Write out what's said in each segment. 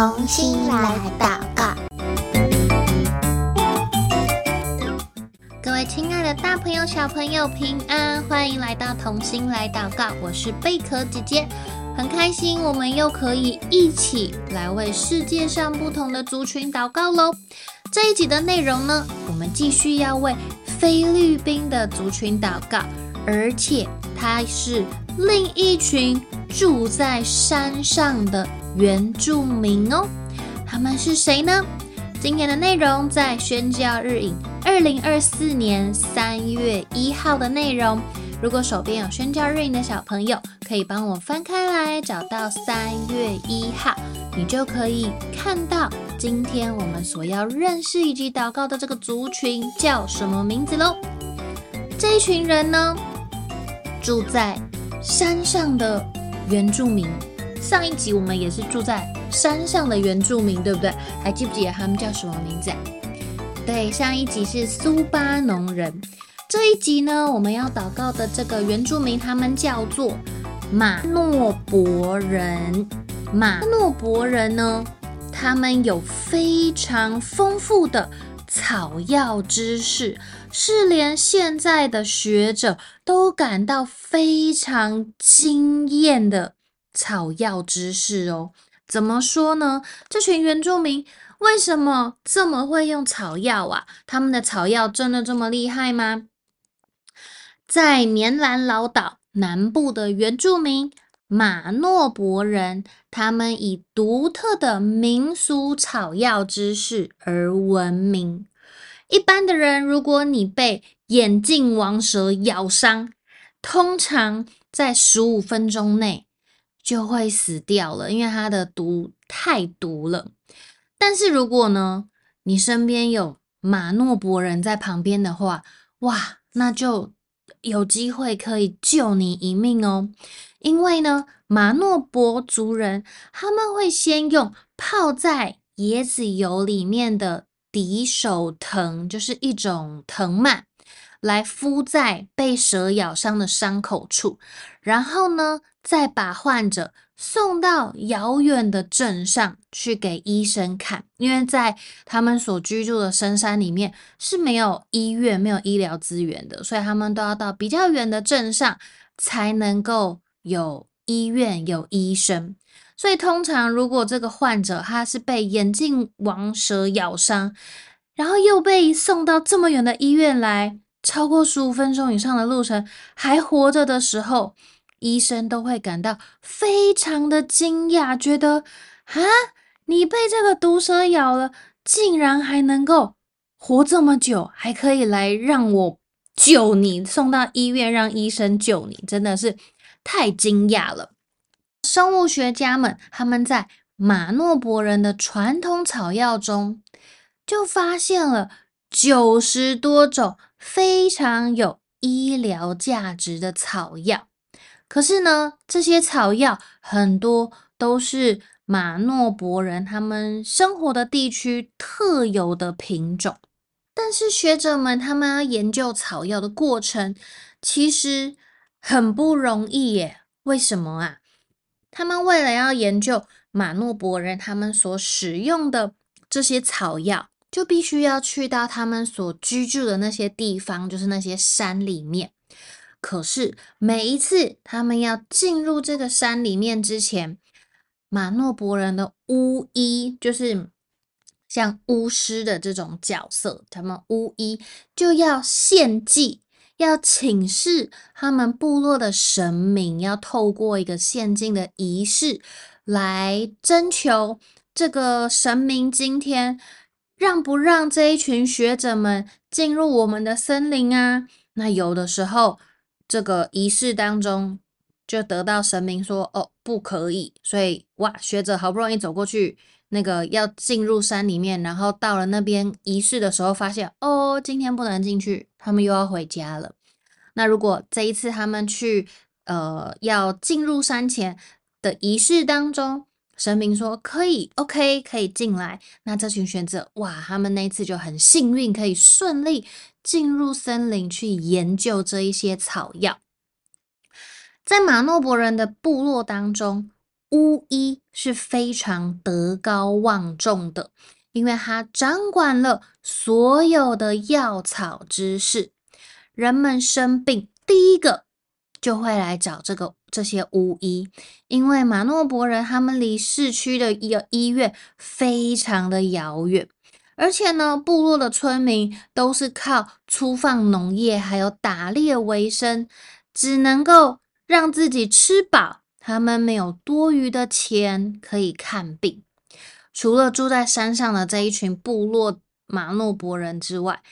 童心来祷告。各位亲爱的大朋友、小朋友，平安！欢迎来到童心来祷告，我是贝壳姐姐，很开心我们又可以一起来为世界上不同的族群祷告喽。这一集的内容呢，我们继续要为菲律宾的族群祷告，而且它是另一群住在山上的原住民哦。他们是谁呢？今天的内容在宣教日影二零二四年三月一号的内容。如果手边有宣教日影的小朋友，可以帮我翻开来，找到三月一号，你就可以看到今天我们所要认识以及祷告的这个族群叫什么名字喽。这一群人呢，住在山上的原住民。上一集我们也是住在山上的原住民，对不对？还记不记得他们叫什么名字？对，上一集是苏巴农人。这一集呢，我们要祷告的这个原住民，他们叫做马诺伯人。马诺伯人呢，他们有非常丰富的草药知识，是连现在的学者都感到非常惊艳的草药知识哦。怎么说呢？这群原住民为什么这么会用草药啊？他们的草药真的这么厉害吗？在棉兰老岛南部的原住民马诺伯人，他们以独特的民俗草药知识而闻名。一般的人，如果你被眼镜王蛇咬伤，通常在十五分钟内就会死掉了，因为它的毒太毒了。但是如果呢，你身边有马诺伯人在旁边的话，哇，那就有机会可以救你一命哦，因为呢，马诺伯族人他们会先用泡在椰子油里面的敌手藤，就是一种藤蔓，来敷在被蛇咬伤的伤口处，然后呢，再把患者送到遥远的镇上去给医生看，因为在他们所居住的深山里面是没有医院、没有医疗资源的，所以他们都要到比较远的镇上才能够有医院、有医生。所以通常如果这个患者他是被眼镜王蛇咬伤，然后又被送到这么远的医院来，超过十五分钟以上的路程还活着的时候，医生都会感到非常的惊讶，觉得啊，你被这个毒蛇咬了，竟然还能够活这么久，还可以来让我救你，送到医院让医生救你，真的是太惊讶了。生物学家们他们在马诺伯人的传统草药中，就发现了九十多种非常有医疗价值的草药。可是呢，这些草药很多都是马诺伯人他们生活的地区特有的品种。但是学者们他们要研究草药的过程，其实很不容易耶。为什么啊？他们为了要研究马诺伯人他们所使用的这些草药，就必须要去到他们所居住的那些地方，就是那些山里面。可是每一次他们要进入这个山里面之前，马诺伯人的巫医，就是像巫师的这种角色，他们巫医就要献祭，要请示他们部落的神明，要透过一个献祭的仪式来征求这个神明今天让不让这一群学者们进入我们的森林啊？那有的时候。这个仪式当中，就得到神明说：“哦，不可以。”所以哇，学者好不容易走过去，那个要进入山里面，然后到了那边仪式的时候，发现哦，今天不能进去，他们又要回家了。那如果这一次他们去呃要进入山前的仪式当中，神明说可以，OK，可以进来，那这群学者哇，他们那次就很幸运，可以顺利。进入森林去研究这一些草药，在马诺伯人的部落当中，巫医是非常德高望重的，因为他掌管了所有的药草知识。人们生病，第一个就会来找这个这些巫医，因为马诺伯人他们离市区的医医院非常的遥远，而且呢，部落的村民都是靠粗放农业还有打猎为生，只能够让自己吃饱。他们没有多余的钱可以看病，除了住在山上的这一群部落马诺伯人之外，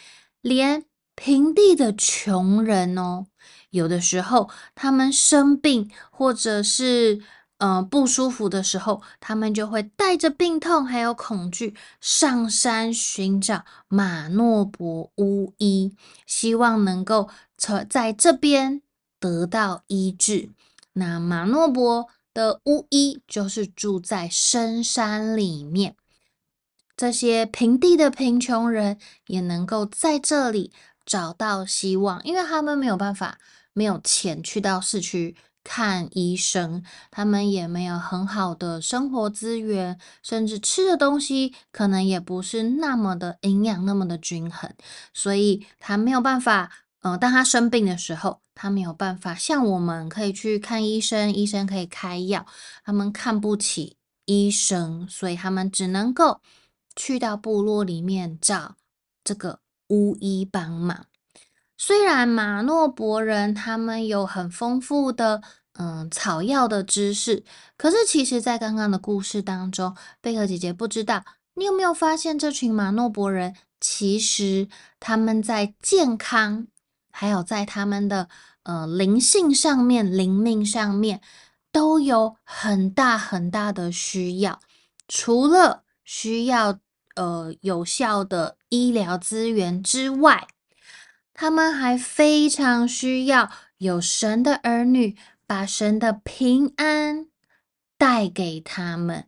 连平地的穷人哦，有的时候他们生病或者是呃不舒服的时候，他们就会带着病痛还有恐惧上山寻找马诺伯巫医，希望能够从在这边得到医治。那马诺伯的巫医就是住在深山里面，这些平地的贫穷人也能够在这里找到希望，因为他们没有办法，没有钱去到市区看医生，他们也没有很好的生活资源，甚至吃的东西可能也不是那么的营养，那么的均衡，所以他没有办法。呃，当他生病的时候，他没有办法像我们可以去看医生，医生可以开药，他们看不起医生，所以他们只能够去到部落里面找这个巫医帮忙。虽然马诺伯人他们有很丰富的嗯、草药的知识，可是其实，在刚刚的故事当中，贝壳姐姐不知道你有没有发现，这群马诺伯人其实他们在健康。还有在他们的呃灵性上面、灵命上面，都有很大很大的需要。除了需要呃有效的医疗资源之外，他们还非常需要有神的儿女把神的平安带给他们。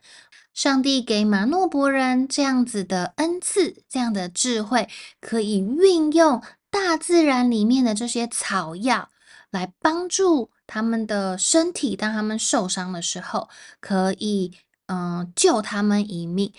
上帝给马诺伯人这样子的恩赐，这样的智慧，可以运用。大自然里面的这些草药，来帮助他们的身体，当他们受伤的时候，可以嗯救他们一命。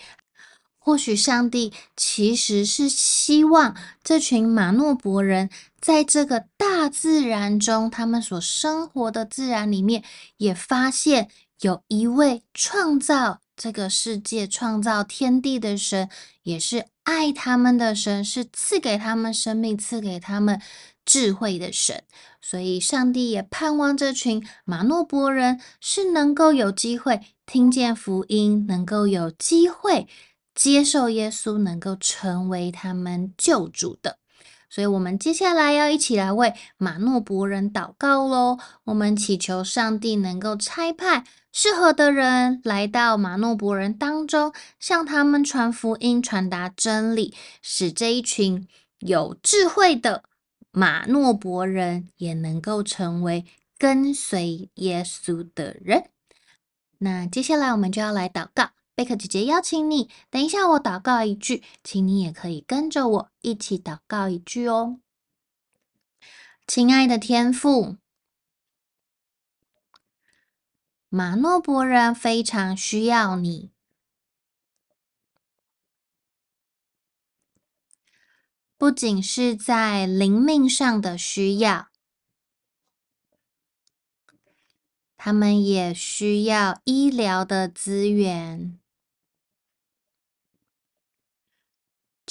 或许上帝其实是希望这群马诺伯人在这个大自然中，他们所生活的自然里面，也发现有一位创造这个世界、创造天地的神，也是。爱他们的神是赐给他们生命、赐给他们智慧的神，所以上帝也盼望这群马诺伯人是能够有机会听见福音，能够有机会接受耶稣，能够成为他们救主的。所以，我们接下来要一起来为马诺伯人祷告喽。我们祈求上帝能够差派适合的人来到马诺伯人当中，向他们传福音、传达真理，使这一群有智慧的马诺伯人也能够成为跟随耶稣的人。那接下来我们就要来祷告。贝克姐姐邀请你，等一下我祷告一句，请你也可以跟着我一起祷告一句哦。亲爱的天父，马诺伯人非常需要你，不仅是在灵命上的需要，他们也需要医疗的资源。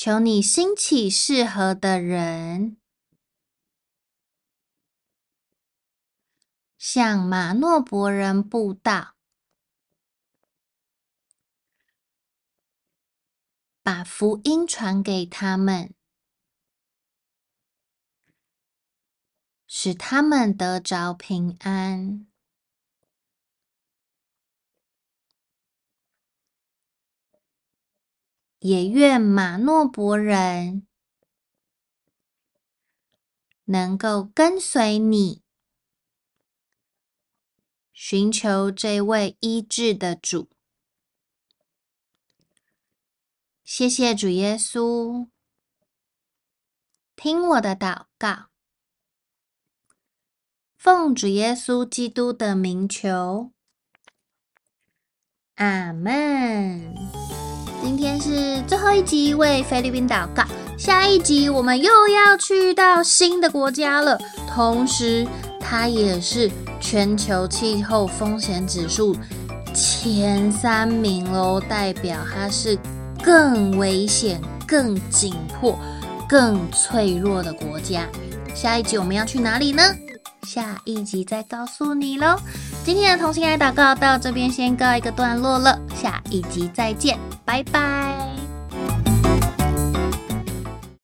求你兴起适合的人，向马诺伯人布道，把福音传给他们，使他们得着平安。也愿马诺伯人能够跟随你，寻求这位医治的主。谢谢主耶稣，听我的祷告，奉主耶稣基督的名求，阿门。今天是最后一集，为菲律宾祷告。下一集我们又要去到新的国家了，同时它也是全球气候风险指数前三名喽，代表它是更危险、更紧迫、更脆弱的国家。下一集我们要去哪里呢？下一集再告诉你喽。今天的同心爱祷告到这边先告一个段落了，下一集再见，拜拜。